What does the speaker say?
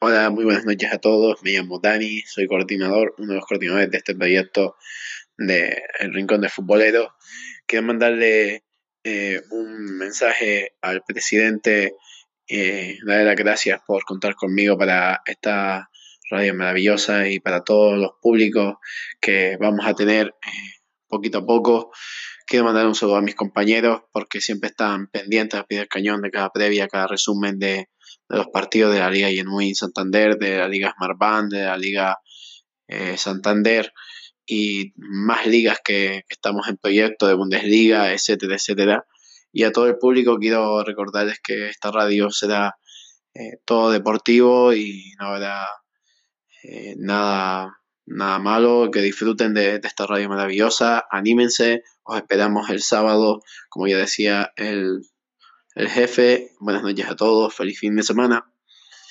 Hola, muy buenas noches a todos. Me llamo Dani, soy coordinador, uno de los coordinadores de este proyecto de El Rincón de Futbolero. Quiero mandarle eh, un mensaje al presidente, eh, darle las gracias por contar conmigo para esta radio maravillosa y para todos los públicos que vamos a tener eh, poquito a poco. Quiero mandar un saludo a mis compañeros porque siempre están pendientes a pie cañón de cada previa, cada resumen de, los partidos de la Liga Genuín Santander, de la Liga Smart Band, de la Liga eh, Santander y más ligas que, estamos en proyecto de Bundesliga, etcétera, etcétera. Y a todo el público quiero recordarles que esta radio será eh, todo deportivo y no habrá eh, nada, nada malo, que disfruten de, esta radio maravillosa, anímense, os esperamos el sábado, como ya decía el el jefe. Buenas noches a todos, feliz fin de semana.